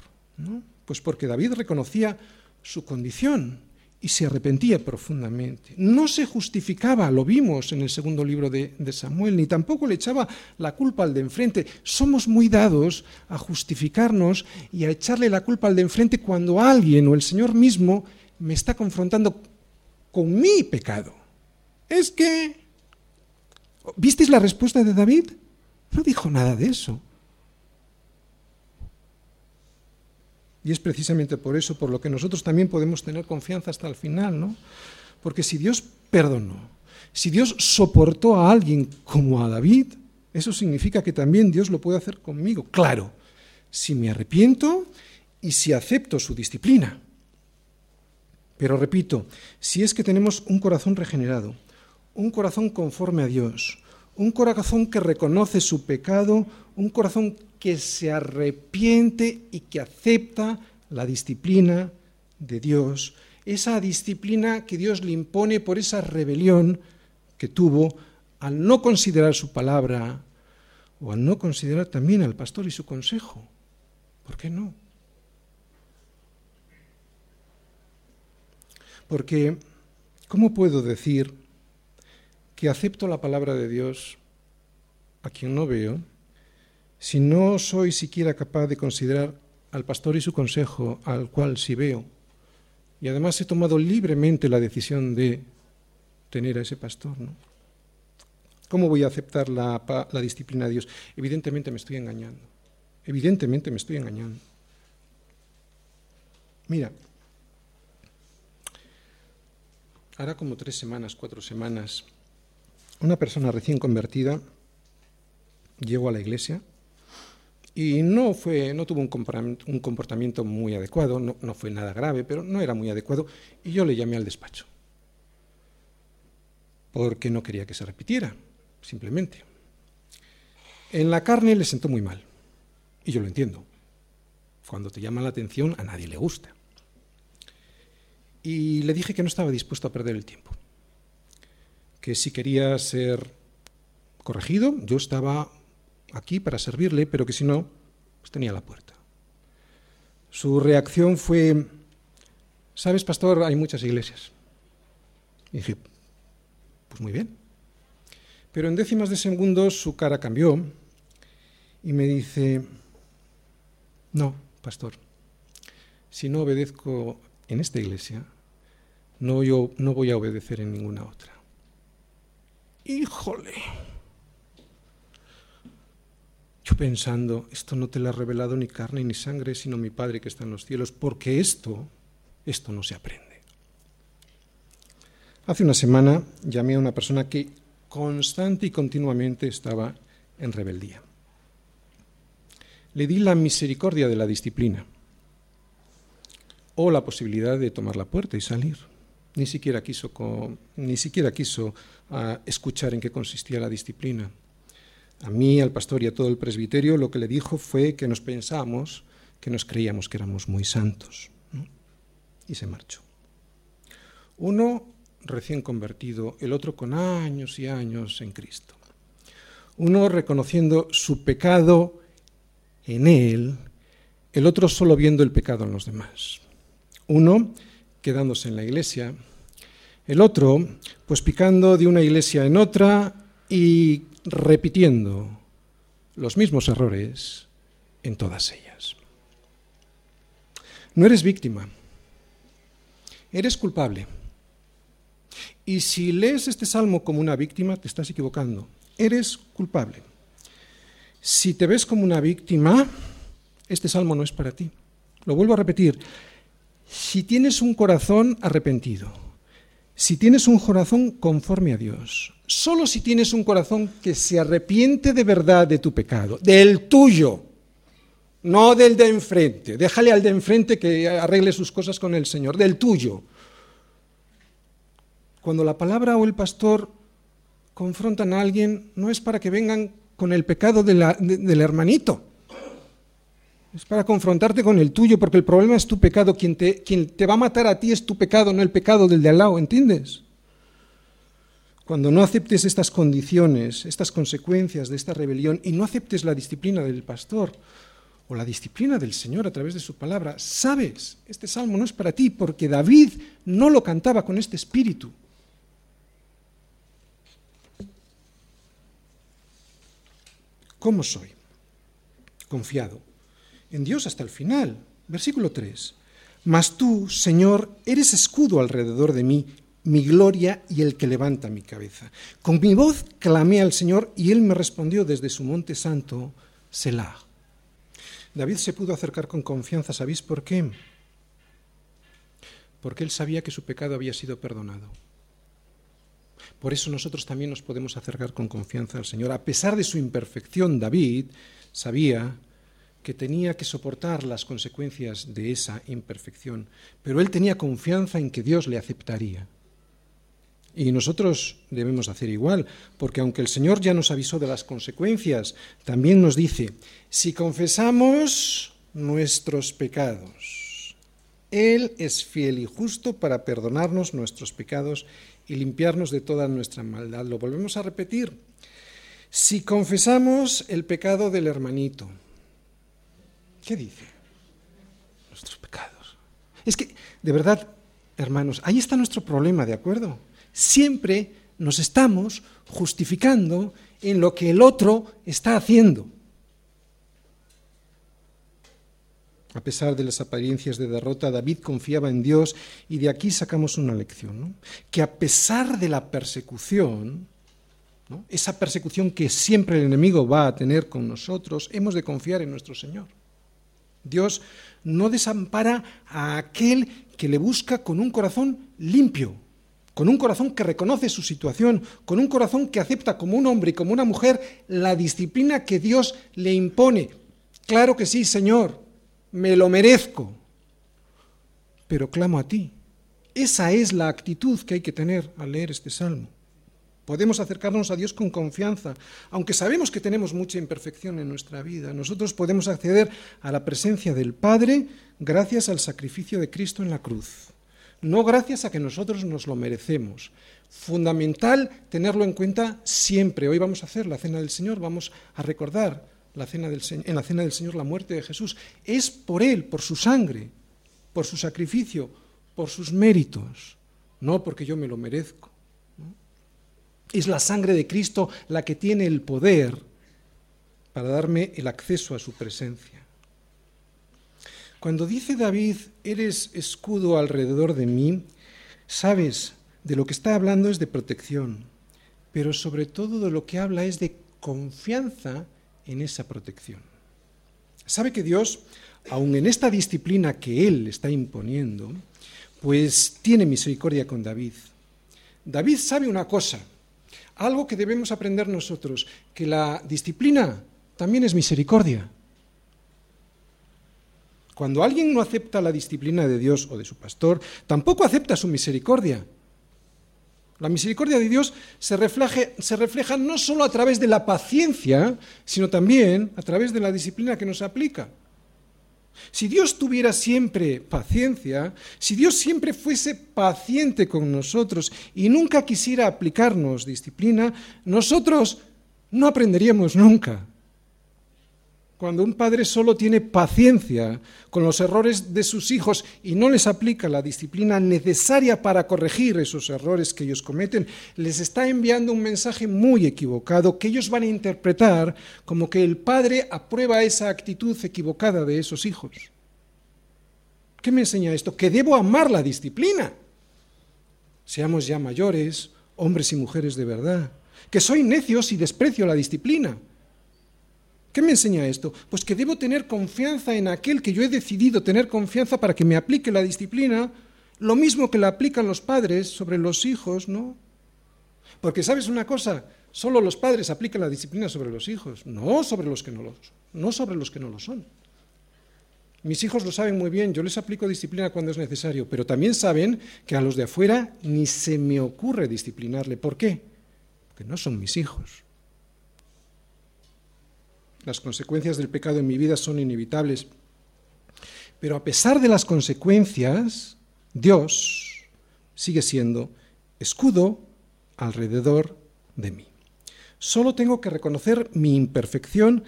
Pues porque David reconocía su condición y se arrepentía profundamente. No se justificaba, lo vimos en el segundo libro de, Samuel, ni tampoco le echaba la culpa al de enfrente. Somos muy dados a justificarnos y a echarle la culpa al de enfrente cuando alguien o el Señor mismo me está confrontando con mi pecado. Es que... ¿Visteis la respuesta de David? No dijo nada de eso. Y es precisamente por eso por lo que nosotros también podemos tener confianza hasta el final, ¿no? Porque si Dios perdonó, si Dios soportó a alguien como a David, eso significa que también Dios lo puede hacer conmigo. Claro, si me arrepiento y si acepto su disciplina. Pero repito, si es que tenemos un corazón regenerado, un corazón conforme a Dios, un corazón que reconoce su pecado, un corazón que se arrepiente y que acepta la disciplina de Dios, esa disciplina que Dios le impone por esa rebelión que tuvo al no considerar su palabra o al no considerar también al pastor y su consejo. ¿Por qué no? Porque, ¿cómo puedo decir que acepto la palabra de Dios a quien no veo, si no soy siquiera capaz de considerar al pastor y su consejo, al cual sí veo, y además he tomado libremente la decisión de tener a ese pastor, ¿no? ¿Cómo voy a aceptar la, la disciplina de Dios? Evidentemente me estoy engañando. Evidentemente me estoy engañando. Mira, hará como tres semanas, cuatro semanas, una persona recién convertida llegó a la iglesia y no, fue, no tuvo un comportamiento muy adecuado, no, no fue nada grave, pero no era muy adecuado, y yo le llamé al despacho, porque no quería que se repitiera, simplemente. En la carne le sentó muy mal, y yo lo entiendo. Cuando te llama la atención a nadie le gusta. Y le dije que no estaba dispuesto a perder el tiempo que si quería ser corregido, yo estaba aquí para servirle, pero que si no, pues tenía la puerta. Su reacción fue, sabes, pastor, hay muchas iglesias. Y dije, pues muy bien. Pero en décimas de segundos su cara cambió y me dice, no, pastor, si no obedezco en esta iglesia, no, yo no voy a obedecer en ninguna otra. Híjole. Yo pensando, esto no te lo ha revelado ni carne ni sangre, sino mi Padre que está en los cielos, porque esto, esto no se aprende. Hace una semana llamé a una persona que constante y continuamente estaba en rebeldía. Le di la misericordia de la disciplina o la posibilidad de tomar la puerta y salir. Ni siquiera quiso, ni siquiera quiso ah, escuchar en qué consistía la disciplina. A mí, al pastor y a todo el presbiterio lo que le dijo fue que nos pensábamos, que nos creíamos que éramos muy santos. Y se marchó. Uno recién convertido, el otro con años y años en Cristo. Uno reconociendo su pecado en él, el otro solo viendo el pecado en los demás. Uno quedándose en la iglesia, el otro pues picando de una iglesia en otra y repitiendo los mismos errores en todas ellas. No eres víctima, eres culpable. Y si lees este salmo como una víctima, te estás equivocando. Eres culpable. Si te ves como una víctima, este salmo no es para ti. Lo vuelvo a repetir. Si tienes un corazón arrepentido, si tienes un corazón conforme a Dios, solo si tienes un corazón que se arrepiente de verdad de tu pecado, del tuyo, no del de enfrente, déjale al de enfrente que arregle sus cosas con el Señor, del tuyo. Cuando la palabra o el pastor confrontan a alguien, no es para que vengan con el pecado del hermanito, es para confrontarte con el tuyo, porque el problema es tu pecado. Quien te, va a matar a ti es tu pecado, no el pecado del de al lado, ¿entiendes? Cuando no aceptes estas condiciones, estas consecuencias de esta rebelión, y no aceptes la disciplina del pastor o la disciplina del Señor a través de su palabra, sabes, este salmo no es para ti, porque David no lo cantaba con este espíritu. ¿Cómo soy? Confiado en Dios hasta el final. Versículo 3. Mas tú, Señor, eres escudo alrededor de mí, mi gloria y el que levanta mi cabeza. Con mi voz clamé al Señor y él me respondió desde su monte santo, Selah. David se pudo acercar con confianza, ¿sabéis por qué? Porque él sabía que su pecado había sido perdonado. Por eso nosotros también nos podemos acercar con confianza al Señor. A pesar de su imperfección, David sabía que tenía que soportar las consecuencias de esa imperfección, pero él tenía confianza en que Dios le aceptaría. Y nosotros debemos hacer igual, porque aunque el Señor ya nos avisó de las consecuencias, también nos dice, si confesamos nuestros pecados, Él es fiel y justo para perdonarnos nuestros pecados y limpiarnos de toda nuestra maldad. Lo volvemos a repetir. Si confesamos el pecado del hermanito, ¿qué dice? Nuestros pecados. Es que, de verdad, hermanos, ahí está nuestro problema, ¿de acuerdo? Siempre nos estamos justificando en lo que el otro está haciendo. A pesar de las apariencias de derrota, David confiaba en Dios y de aquí sacamos una lección, que a pesar de la persecución, esa persecución que siempre el enemigo va a tener con nosotros, hemos de confiar en nuestro Señor. Dios no desampara a aquel que le busca con un corazón limpio, con un corazón que reconoce su situación, con un corazón que acepta como un hombre y como una mujer la disciplina que Dios le impone. Claro que sí, Señor, me lo merezco, pero clamo a ti. Esa es la actitud que hay que tener al leer este salmo. Podemos acercarnos a Dios con confianza, aunque sabemos que tenemos mucha imperfección en nuestra vida. Nosotros podemos acceder a la presencia del Padre gracias al sacrificio de Cristo en la cruz, no gracias a que nosotros nos lo merecemos. Fundamental tenerlo en cuenta siempre. Hoy vamos a hacer la cena del Señor, vamos a recordar la cena del, en la cena del Señor la muerte de Jesús. Es por Él, por su sangre, por su sacrificio, por sus méritos, no porque yo me lo merezco. Es la sangre de Cristo la que tiene el poder para darme el acceso a su presencia. Cuando dice David, eres escudo alrededor de mí, sabes, de lo que está hablando es de protección, pero sobre todo de lo que habla es de confianza en esa protección. Sabe que Dios, aun en esta disciplina que Él está imponiendo, pues tiene misericordia con David. David sabe una cosa, algo que debemos aprender nosotros, que la disciplina también es misericordia. Cuando alguien no acepta la disciplina de Dios o de su pastor, tampoco acepta su misericordia. La misericordia de Dios se refleja, no solo a través de la paciencia, sino también a través de la disciplina que nos aplica. Si Dios tuviera siempre paciencia, si Dios siempre fuese paciente con nosotros y nunca quisiera aplicarnos disciplina, nosotros no aprenderíamos nunca. Cuando un padre solo tiene paciencia con los errores de sus hijos y no les aplica la disciplina necesaria para corregir esos errores que ellos cometen, les está enviando un mensaje muy equivocado que ellos van a interpretar como que el padre aprueba esa actitud equivocada de esos hijos. ¿Qué me enseña esto? Que debo amar la disciplina. Seamos ya mayores, hombres y mujeres de verdad. Que soy necio si desprecio la disciplina ¿Qué me enseña esto? Pues que debo tener confianza en aquel que yo he decidido tener confianza para que me aplique la disciplina, lo mismo que la aplican los padres sobre los hijos, ¿no? Porque sabes una cosa, solo los padres aplican la disciplina sobre los hijos, no sobre los que no lo, no sobre los que no lo son. Mis hijos lo saben muy bien, yo les aplico disciplina cuando es necesario, pero también saben que a los de afuera ni se me ocurre disciplinarle. ¿Por qué? Porque no son mis hijos. Las consecuencias del pecado en mi vida son inevitables. Pero a pesar de las consecuencias, Dios sigue siendo escudo alrededor de mí. Solo tengo que reconocer mi imperfección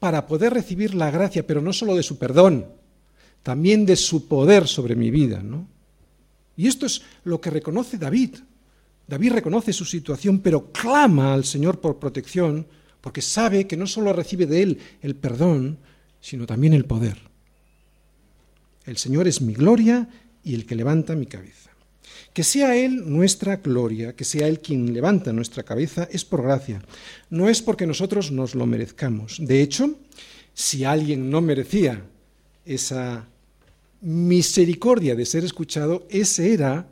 para poder recibir la gracia, pero no solo de su perdón, también de su poder sobre mi vida. ¿no? Y esto es lo que reconoce David. David reconoce su situación, pero clama al Señor por protección porque sabe que no solo recibe de Él el perdón, sino también el poder. El Señor es mi gloria y el que levanta mi cabeza. Que sea Él nuestra gloria, que sea Él quien levanta nuestra cabeza, es por gracia, no es porque nosotros nos lo merezcamos. De hecho, si alguien no merecía esa misericordia de ser escuchado, ese era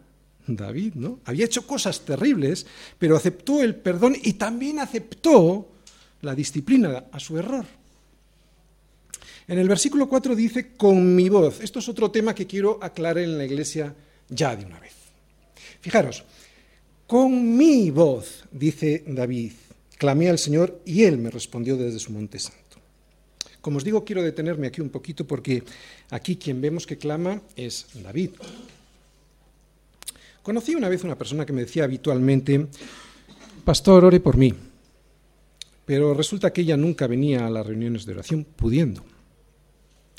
David, ¿no? Había hecho cosas terribles, pero aceptó el perdón y también aceptó la disciplina a su error. En el versículo 4 dice, con mi voz. Esto es otro tema que quiero aclarar en la iglesia ya de una vez. Fijaros, con mi voz, dice David, clamé al Señor y Él me respondió desde su monte santo. Como os digo, quiero detenerme aquí un poquito porque aquí quien vemos que clama es David. Conocí una vez una persona que me decía habitualmente, Pastor, ore por mí. Pero resulta que ella nunca venía a las reuniones de oración pudiendo.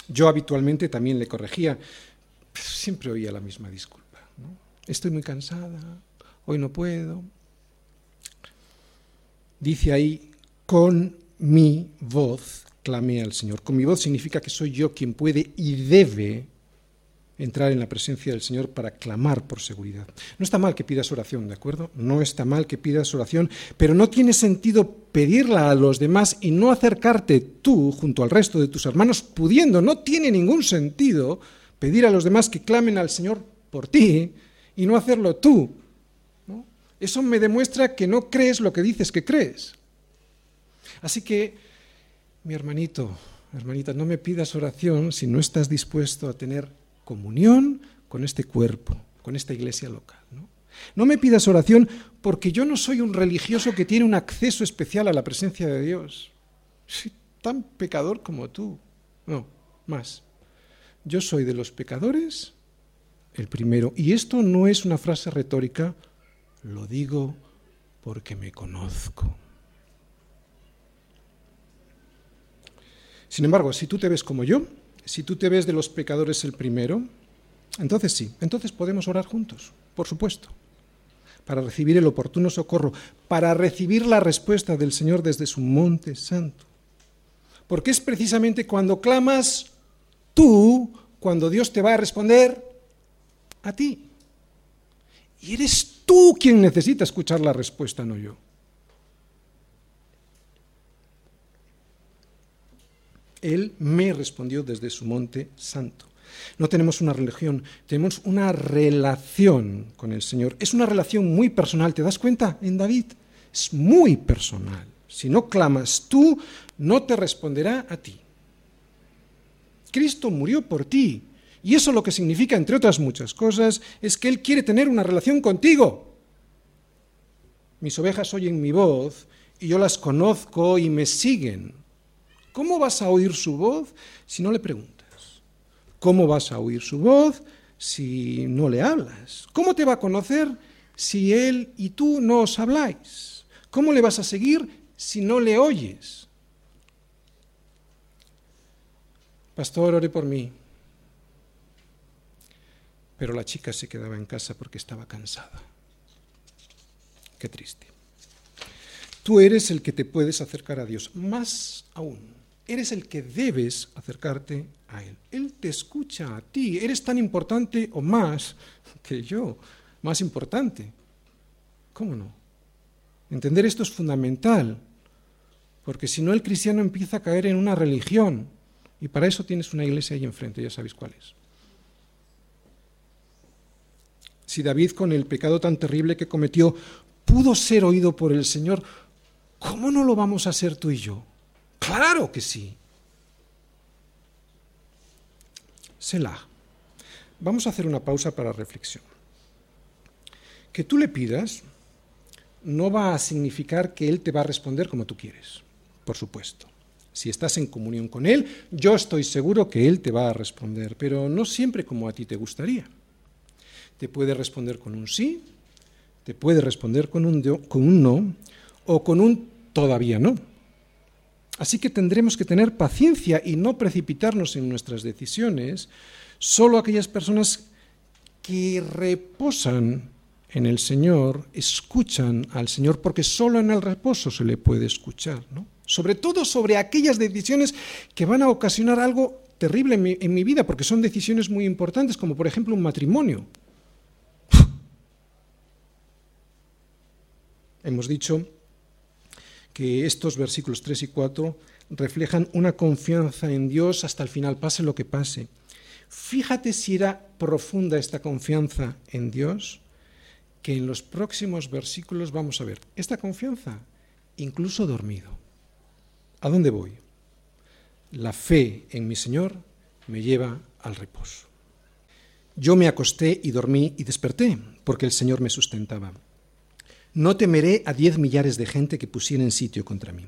Yo habitualmente también le corregía, pero siempre oía la misma disculpa. Estoy muy cansada, hoy no puedo. Dice ahí, con mi voz clamé al Señor. Con mi voz significa que soy yo quien puede y debe entrar en la presencia del Señor para clamar por seguridad. No está mal que pidas oración, ¿de acuerdo? No está mal que pidas oración, pero no tiene sentido pedirla a los demás y no acercarte tú junto al resto de tus hermanos pudiendo. No tiene ningún sentido pedir a los demás que clamen al Señor por ti y no hacerlo tú. Eso me demuestra que no crees lo que dices que crees. Así que, mi hermanito, hermanita, no me pidas oración si no estás dispuesto a tener comunión con este cuerpo, con esta iglesia local. ¿no? no me pidas oración porque yo no soy un religioso que tiene un acceso especial a la presencia de Dios. Soy tan pecador como tú. No, más. Yo soy de los pecadores el primero. Y esto no es una frase retórica, lo digo porque me conozco. Sin embargo, si tú te ves como yo, si tú te ves de los pecadores el primero, entonces sí, entonces podemos orar juntos, por supuesto, para recibir el oportuno socorro, para recibir la respuesta del Señor desde su monte santo. Porque es precisamente cuando clamas tú, cuando Dios te va a responder a ti. Y eres tú quien necesita escuchar la respuesta, no yo. Él me respondió desde su monte santo. No tenemos una religión, tenemos una relación con el Señor. Es una relación muy personal, ¿te das cuenta en David? Es muy personal. Si no clamas tú, no te responderá a ti. Cristo murió por ti. Y eso lo que significa, entre otras muchas cosas, es que Él quiere tener una relación contigo. Mis ovejas oyen mi voz y yo las conozco y me siguen. ¿Cómo vas a oír su voz si no le preguntas? ¿Cómo vas a oír su voz si no le hablas? ¿Cómo te va a conocer si Él y tú no os habláis? ¿Cómo le vas a seguir si no le oyes? Pastor, ore por mí. Pero la chica se quedaba en casa porque estaba cansada. Qué triste. Tú eres el que te puedes acercar a Dios. Más aún, eres el que debes acercarte a Él. Él te escucha a ti. Eres tan importante o más que yo. Más importante. ¿Cómo no? Entender esto es fundamental. Porque si no, el cristiano empieza a caer en una religión y para eso tienes una iglesia ahí enfrente, ya sabéis cuál es. Si David, con el pecado tan terrible que cometió, pudo ser oído por el Señor, ¿cómo no lo vamos a ser tú y yo? Claro que sí. Selah. Vamos a hacer una pausa para reflexión. Que tú le pidas no va a significar que Él te va a responder como tú quieres, por supuesto. Si estás en comunión con Él, yo estoy seguro que Él te va a responder, pero no siempre como a ti te gustaría. Te puede responder con un sí, te puede responder con un, con un no o con un todavía no. Así que tendremos que tener paciencia y no precipitarnos en nuestras decisiones. Solo aquellas personas que reposan en el Señor escuchan al Señor, porque solo en el reposo se le puede escuchar. ¿no? sobre todo sobre aquellas decisiones que van a ocasionar algo terrible en mi, vida, porque son decisiones muy importantes, como por ejemplo un matrimonio. Hemos dicho que estos versículos 3 y 4 reflejan una confianza en Dios hasta el final, pase lo que pase. Fíjate si era profunda esta confianza en Dios, que en los próximos versículos vamos a ver esta confianza incluso dormido. ¿A dónde voy? La fe en mi Señor me lleva al reposo. Yo me acosté y dormí y desperté, porque el Señor me sustentaba. No temeré a diez millares de gente que pusieren sitio contra mí.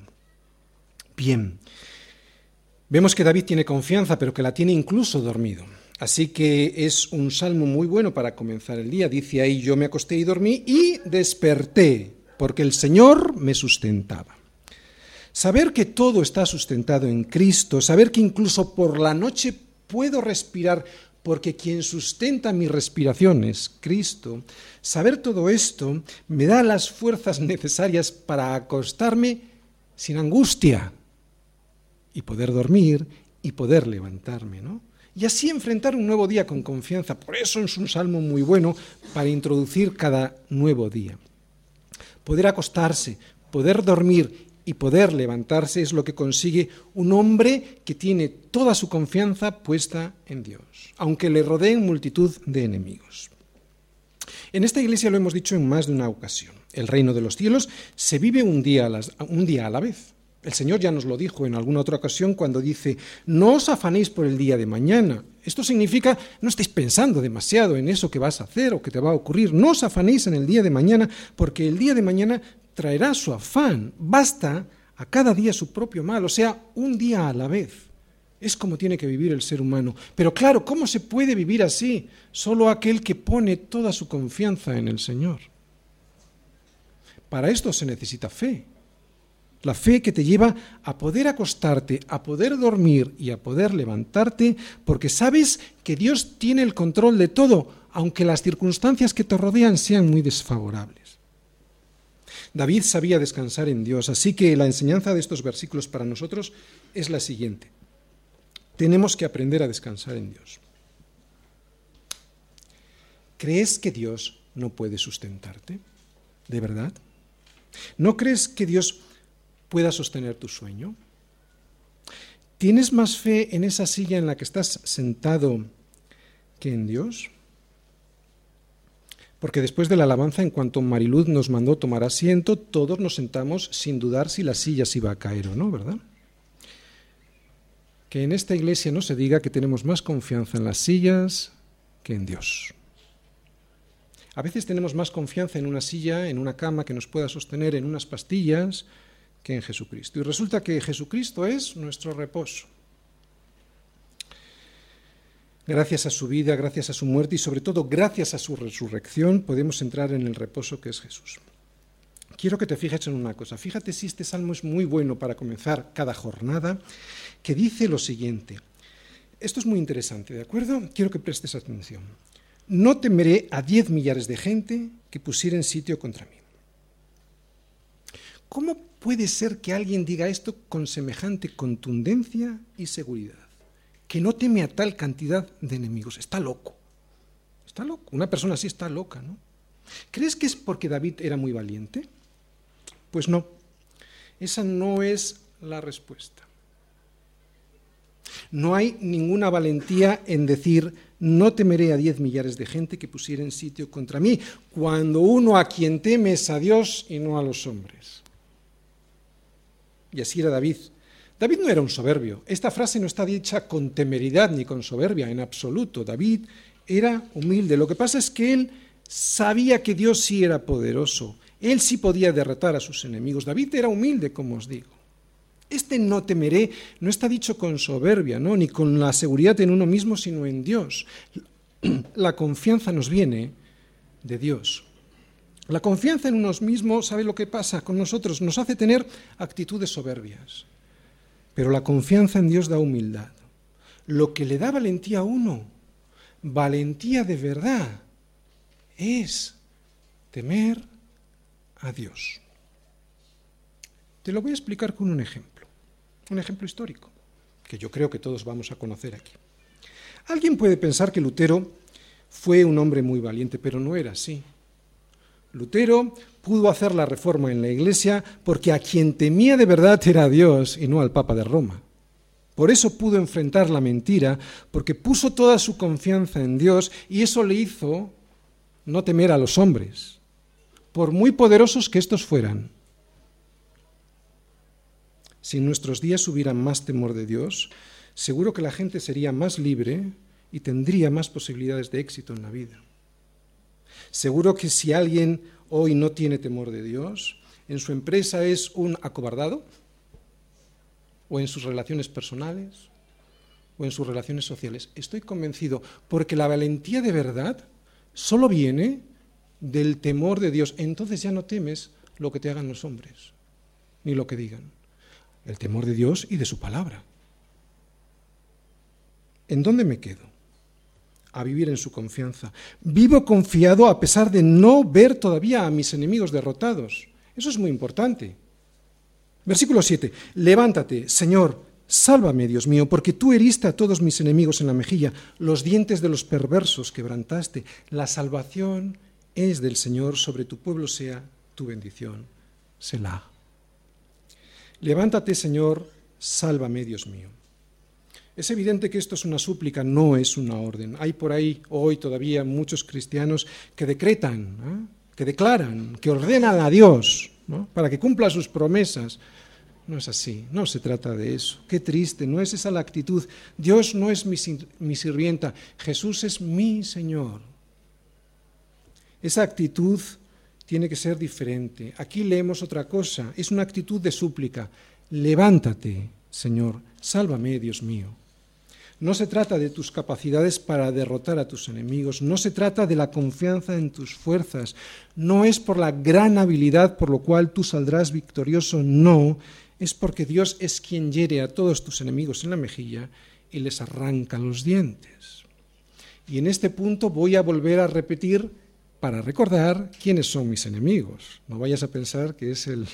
Bien, vemos que David tiene confianza, pero que la tiene incluso dormido. Así que es un salmo muy bueno para comenzar el día. Dice ahí, yo me acosté y dormí y desperté, porque el Señor me sustentaba. Saber que todo está sustentado en Cristo, saber que incluso por la noche puedo respirar porque quien sustenta mi respiración es Cristo, saber todo esto me da las fuerzas necesarias para acostarme sin angustia y poder dormir y poder levantarme, ¿no? Y así enfrentar un nuevo día con confianza. Por eso es un salmo muy bueno para introducir cada nuevo día. Poder acostarse, poder dormir y poder levantarse es lo que consigue un hombre que tiene toda su confianza puesta en Dios, aunque le rodeen multitud de enemigos. En esta iglesia lo hemos dicho en más de una ocasión. El reino de los cielos se vive un día a, la vez. El Señor ya nos lo dijo en alguna otra ocasión cuando dice, no os afanéis por el día de mañana. Esto significa, no estéis pensando demasiado en eso que vas a hacer o que te va a ocurrir. No os afanéis en el día de mañana, porque el día de mañana traerá su afán. Basta a cada día su propio mal, o sea, un día a la vez. Es como tiene que vivir el ser humano. Pero claro, ¿cómo se puede vivir así? Solo aquel que pone toda su confianza en el Señor. Para esto se necesita fe. La fe que te lleva a poder acostarte, a poder dormir y a poder levantarte, porque sabes que Dios tiene el control de todo, aunque las circunstancias que te rodean sean muy desfavorables. David sabía descansar en Dios, así que la enseñanza de estos versículos para nosotros es la siguiente. Tenemos que aprender a descansar en Dios. ¿Crees que Dios no puede sustentarte? ¿De verdad? ¿No crees que Dios pueda sostener tu sueño? ¿Tienes más fe en esa silla en la que estás sentado que en Dios? Porque después de la alabanza, en cuanto Mariluz nos mandó tomar asiento, todos nos sentamos sin dudar si la silla se iba a caer o no, ¿verdad? Que en esta iglesia no se diga que tenemos más confianza en las sillas que en Dios. A veces tenemos más confianza en una silla, en una cama que nos pueda sostener, en unas pastillas, que en Jesucristo. Y resulta que Jesucristo es nuestro reposo. Gracias a su vida, gracias a su muerte y sobre todo gracias a su resurrección podemos entrar en el reposo que es Jesús. Quiero que te fijes en una cosa. Fíjate si este salmo es muy bueno para comenzar cada jornada, que dice lo siguiente. Esto es muy interesante, ¿de acuerdo? Quiero que prestes atención. No temeré a diez millares de gente que pusieren sitio contra mí. ¿Cómo puede ser que alguien diga esto con semejante contundencia y seguridad? Que no teme a tal cantidad de enemigos. Está loco. Está loco. Una persona así está loca, ¿no? ¿Crees que es porque David era muy valiente? Pues no. Esa no es la respuesta. No hay ninguna valentía en decir, no temeré a diez millares de gente que pusieren sitio contra mí, cuando uno a quien teme es a Dios y no a los hombres. Y así era David. David no era un soberbio. Esta frase no está dicha con temeridad ni con soberbia, en absoluto. David era humilde. Lo que pasa es que él sabía que Dios sí era poderoso. Él sí podía derrotar a sus enemigos. David era humilde, como os digo. Este no temeré no está dicho con soberbia, ¿no? ni con la seguridad en uno mismo, sino en Dios. La confianza nos viene de Dios. La confianza en unos mismos, ¿sabe lo que pasa con nosotros? Nos hace tener actitudes soberbias. Pero la confianza en Dios da humildad. Lo que le da valentía a uno, valentía de verdad, es temer a Dios. Te lo voy a explicar con un ejemplo, un ejemplo histórico, que yo creo que todos vamos a conocer aquí. Alguien puede pensar que Lutero fue un hombre muy valiente, pero no era así. Lutero pudo hacer la reforma en la Iglesia porque a quien temía de verdad era a Dios y no al Papa de Roma. Por eso pudo enfrentar la mentira, porque puso toda su confianza en Dios y eso le hizo no temer a los hombres, por muy poderosos que estos fueran. Si en nuestros días hubiera más temor de Dios, seguro que la gente sería más libre y tendría más posibilidades de éxito en la vida. Seguro que si alguien hoy no tiene temor de Dios, en su empresa es un acobardado, o en sus relaciones personales, o en sus relaciones sociales. Estoy convencido, porque la valentía de verdad solo viene del temor de Dios. Entonces ya no temes lo que te hagan los hombres, ni lo que digan. El temor de Dios y de su palabra. ¿En dónde me quedo? A vivir en su confianza. Vivo confiado a pesar de no ver todavía a mis enemigos derrotados. Eso es muy importante. Versículo 7. Levántate, Señor, sálvame, Dios mío, porque tú heriste a todos mis enemigos en la mejilla, los dientes de los perversos quebrantaste. La salvación es del Señor, sobre tu pueblo sea tu bendición. Selah. Levántate, Señor, sálvame, Dios mío. Es evidente que esto es una súplica, no es una orden. Hay por ahí hoy todavía muchos cristianos que decretan, que declaran, que ordenan a Dios para que cumpla sus promesas. No es así, no se trata de eso. Qué triste, no es esa la actitud. Dios no es mi, mi sirvienta, Jesús es mi Señor. Esa actitud tiene que ser diferente. Aquí leemos otra cosa, es una actitud de súplica. Levántate, Señor, sálvame, Dios mío. No se trata de tus capacidades para derrotar a tus enemigos, no se trata de la confianza en tus fuerzas, no es por la gran habilidad por lo cual tú saldrás victorioso, no, es porque Dios es quien hiere a todos tus enemigos en la mejilla y les arranca los dientes. Y en este punto voy a volver a repetir para recordar quiénes son mis enemigos. No vayas a pensar que es el,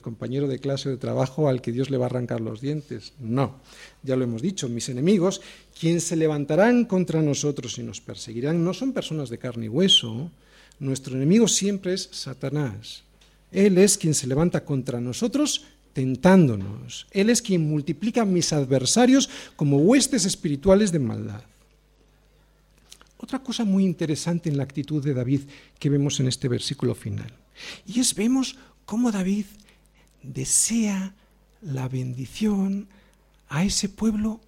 compañero de clase o de trabajo al que Dios le va a arrancar los dientes. No, ya lo hemos dicho, mis enemigos, quien se levantarán contra nosotros y nos perseguirán, no son personas de carne y hueso. Nuestro enemigo siempre es Satanás. Él es quien se levanta contra nosotros tentándonos. Él es quien multiplica mis adversarios como huestes espirituales de maldad. Otra cosa muy interesante en la actitud de David que vemos en este versículo final. Y es vemos cómo David desea la bendición a ese pueblo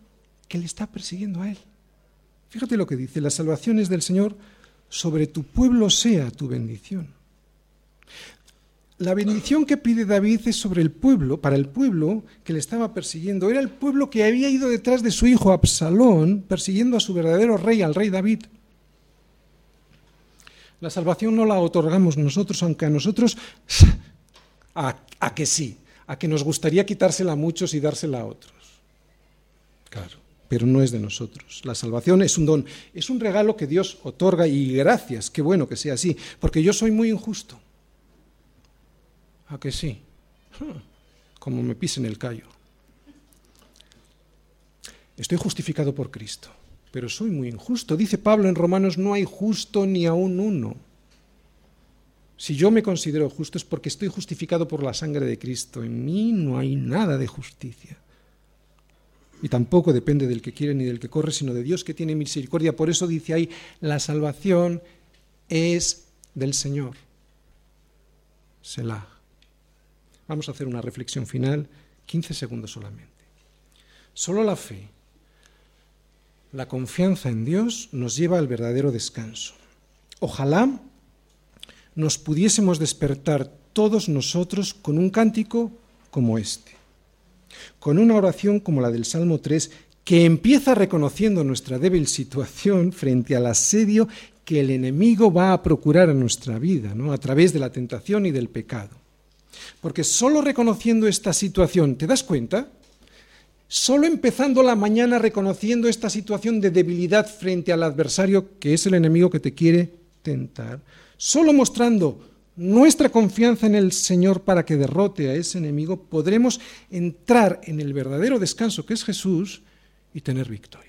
que le está persiguiendo a él. Fíjate lo que dice, la salvación es del Señor, sobre tu pueblo sea tu bendición. La bendición que pide David es sobre el pueblo, para el pueblo que le estaba persiguiendo. Era el pueblo que había ido detrás de su hijo Absalón, persiguiendo a su verdadero rey, al rey David. La salvación no la otorgamos nosotros, aunque a nosotros, a, a que sí, a que nos gustaría quitársela a muchos y dársela a otros. Claro pero no es de nosotros. La salvación es un don, es un regalo que Dios otorga y gracias, qué bueno que sea así, porque yo soy muy injusto. ¿A que sí? Como me pisen el callo. Estoy justificado por Cristo, pero soy muy injusto. Dice Pablo en Romanos, no hay justo ni aún uno. Si yo me considero justo es porque estoy justificado por la sangre de Cristo. En mí no hay nada de justicia. Y tampoco depende del que quiere ni del que corre, sino de Dios que tiene misericordia. Por eso dice ahí, la salvación es del Señor. Selah. Vamos a hacer una reflexión final, 15 segundos solamente. Solo la fe, la confianza en Dios nos lleva al verdadero descanso. Ojalá nos pudiésemos despertar todos nosotros con un cántico como este con una oración como la del Salmo 3, que empieza reconociendo nuestra débil situación frente al asedio que el enemigo va a procurar a nuestra vida, ¿no? a través de la tentación y del pecado. Porque solo reconociendo esta situación, ¿te das cuenta? Solo empezando la mañana reconociendo esta situación de debilidad frente al adversario, que es el enemigo que te quiere tentar, solo mostrando nuestra confianza en el Señor para que derrote a ese enemigo, podremos entrar en el verdadero descanso que es Jesús y tener victoria.